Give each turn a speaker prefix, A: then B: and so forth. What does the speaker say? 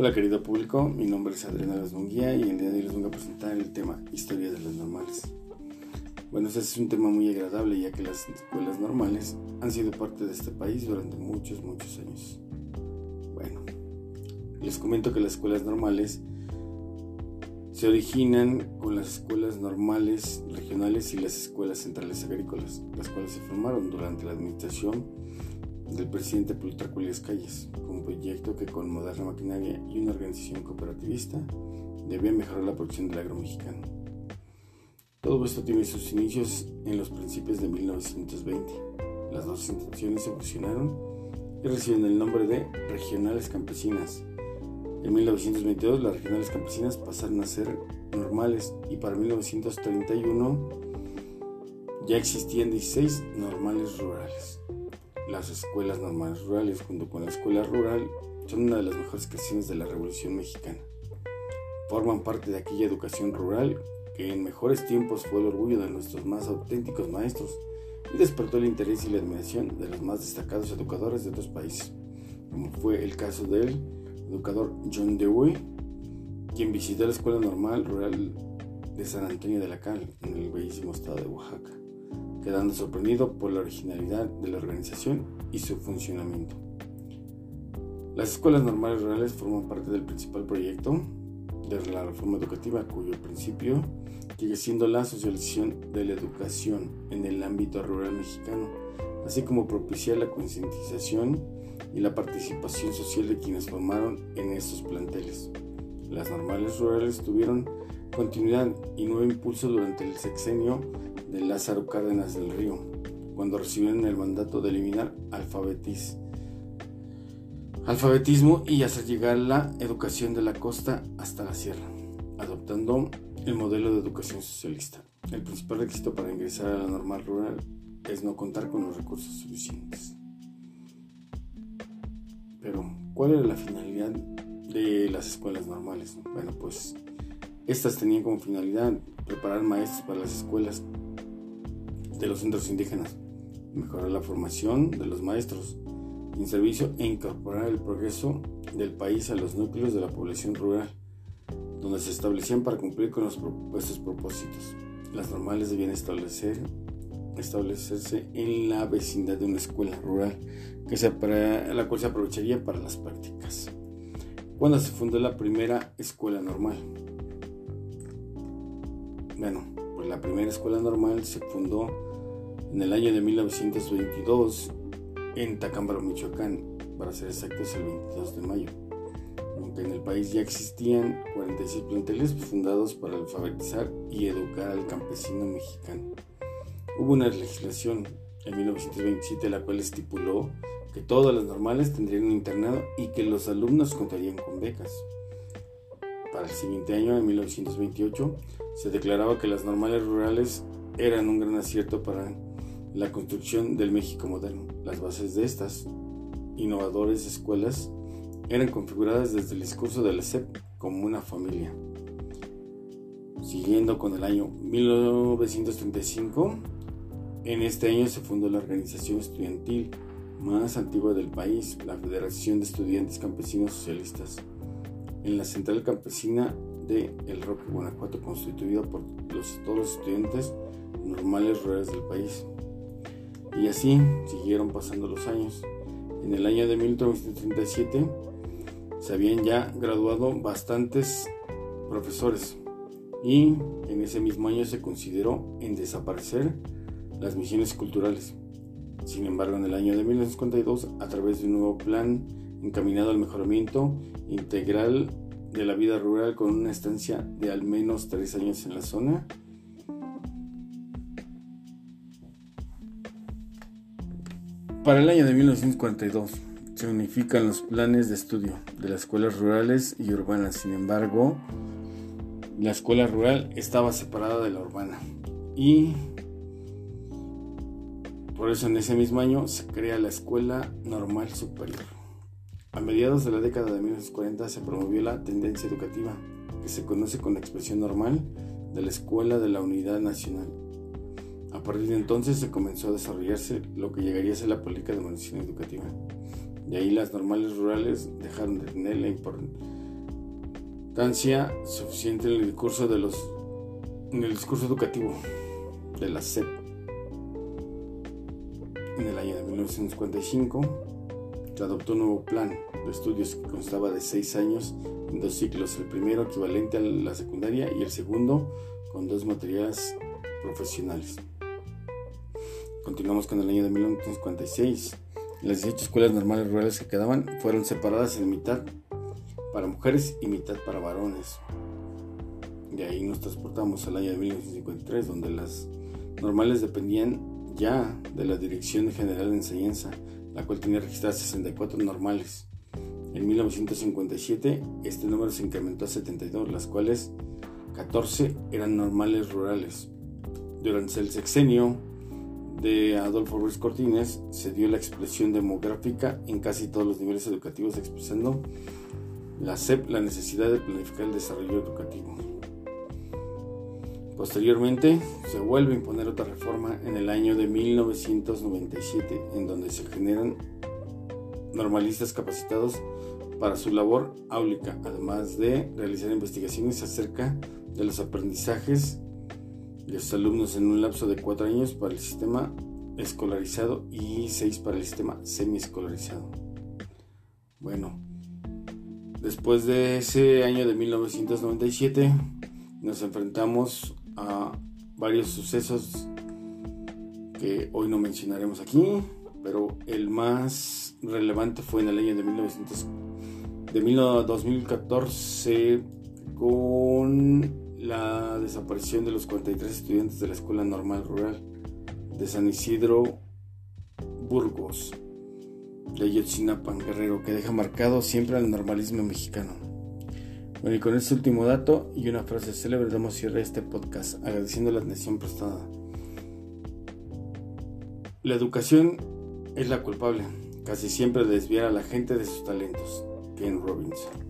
A: Hola querido público, mi nombre es Adriana Las Munguía y el día de hoy les voy a presentar el tema Historia de las Normales. Bueno, este es un tema muy agradable ya que las escuelas normales han sido parte de este país durante muchos, muchos años. Bueno, les comento que las escuelas normales se originan con las escuelas normales regionales y las escuelas centrales agrícolas, las cuales se formaron durante la administración del presidente Plutarco Calles, un proyecto que con moderna maquinaria y una organización cooperativista debía mejorar la producción del agro mexicano. Todo esto tiene sus inicios en los principios de 1920. Las dos instituciones se fusionaron y reciben el nombre de Regionales Campesinas. En 1922 las regionales campesinas pasaron a ser normales y para 1931 ya existían 16 normales rurales. Las escuelas normales rurales junto con la escuela rural son una de las mejores creaciones de la Revolución Mexicana. Forman parte de aquella educación rural que en mejores tiempos fue el orgullo de nuestros más auténticos maestros y despertó el interés y la admiración de los más destacados educadores de otros países, como fue el caso del educador John Dewey, quien visitó la Escuela Normal Rural de San Antonio de la Cal, en el bellísimo estado de Oaxaca quedando sorprendido por la originalidad de la organización y su funcionamiento. Las escuelas normales rurales forman parte del principal proyecto de la reforma educativa, cuyo principio sigue siendo la socialización de la educación en el ámbito rural mexicano, así como propiciar la concientización y la participación social de quienes formaron en estos planteles. Las normales rurales tuvieron continuidad y nuevo impulso durante el sexenio de Lázaro Cárdenas del Río, cuando recibieron el mandato de eliminar alfabetismo y hacer llegar la educación de la costa hasta la sierra, adoptando el modelo de educación socialista. El principal requisito para ingresar a la normal rural es no contar con los recursos suficientes. Pero, ¿cuál era la finalidad de las escuelas normales? Bueno, pues estas tenían como finalidad preparar maestros para las escuelas de los centros indígenas, mejorar la formación de los maestros en servicio e incorporar el progreso del país a los núcleos de la población rural, donde se establecían para cumplir con los propuestos propósitos. Las normales debían establecer, establecerse en la vecindad de una escuela rural, que se, la cual se aprovecharía para las prácticas. Cuando se fundó la primera escuela normal. Bueno, pues la primera escuela normal se fundó en el año de 1922 en Tacámbaro, Michoacán, para ser exactos el 22 de mayo. Aunque en el país ya existían 46 planteles fundados para alfabetizar y educar al campesino mexicano. Hubo una legislación en 1927 la cual estipuló que todas las normales tendrían un internado y que los alumnos contarían con becas. Para el siguiente año, en 1928, se declaraba que las normales rurales eran un gran acierto para la construcción del México moderno. Las bases de estas innovadoras escuelas eran configuradas desde el discurso de la SEP como una familia. Siguiendo con el año 1935, en este año se fundó la organización estudiantil más antigua del país, la Federación de Estudiantes Campesinos Socialistas, en la central campesina de El Roque, Guanajuato, constituida por los, todos los estudiantes normales rurales del país. Y así siguieron pasando los años. En el año de 1937 se habían ya graduado bastantes profesores y en ese mismo año se consideró en desaparecer las misiones culturales. Sin embargo, en el año de 1952, a través de un nuevo plan encaminado al mejoramiento integral de la vida rural con una estancia de al menos tres años en la zona, Para el año de 1942 se unifican los planes de estudio de las escuelas rurales y urbanas. Sin embargo, la escuela rural estaba separada de la urbana. Y por eso en ese mismo año se crea la Escuela Normal Superior. A mediados de la década de 1940 se promovió la tendencia educativa, que se conoce con la expresión normal de la Escuela de la Unidad Nacional a partir de entonces se comenzó a desarrollarse lo que llegaría a ser la política de modernización educativa. De ahí las normales rurales dejaron de tener importancia suficiente en el discurso en el discurso educativo de la SEP en el año de 1955 se adoptó un nuevo plan de estudios que constaba de seis años en dos ciclos, el primero equivalente a la secundaria y el segundo con dos materias profesionales. Continuamos con el año de 1956. Las 18 escuelas normales rurales que quedaban fueron separadas en mitad para mujeres y mitad para varones. De ahí nos transportamos al año de 1953, donde las normales dependían ya de la Dirección General de Enseñanza, la cual tenía registradas 64 normales. En 1957 este número se incrementó a 72, las cuales 14 eran normales rurales. Durante el sexenio de Adolfo Ruiz Cortines se dio la expresión demográfica en casi todos los niveles educativos expresando la SEP la necesidad de planificar el desarrollo educativo. Posteriormente se vuelve a imponer otra reforma en el año de 1997 en donde se generan normalistas capacitados para su labor áulica, además de realizar investigaciones acerca de los aprendizajes de sus alumnos en un lapso de cuatro años para el sistema escolarizado y seis para el sistema semiescolarizado. Bueno, después de ese año de 1997 nos enfrentamos a varios sucesos que hoy no mencionaremos aquí, pero el más relevante fue en el año de, 1900, de 2014 con la desaparición de los 43 estudiantes de la Escuela Normal Rural de San Isidro Burgos de Yotzinapan Guerrero que deja marcado siempre al normalismo mexicano. Bueno, y con este último dato y una frase célebre damos cierre a este podcast agradeciendo la atención prestada. La educación es la culpable, casi siempre de desviar a la gente de sus talentos. Ken Robinson.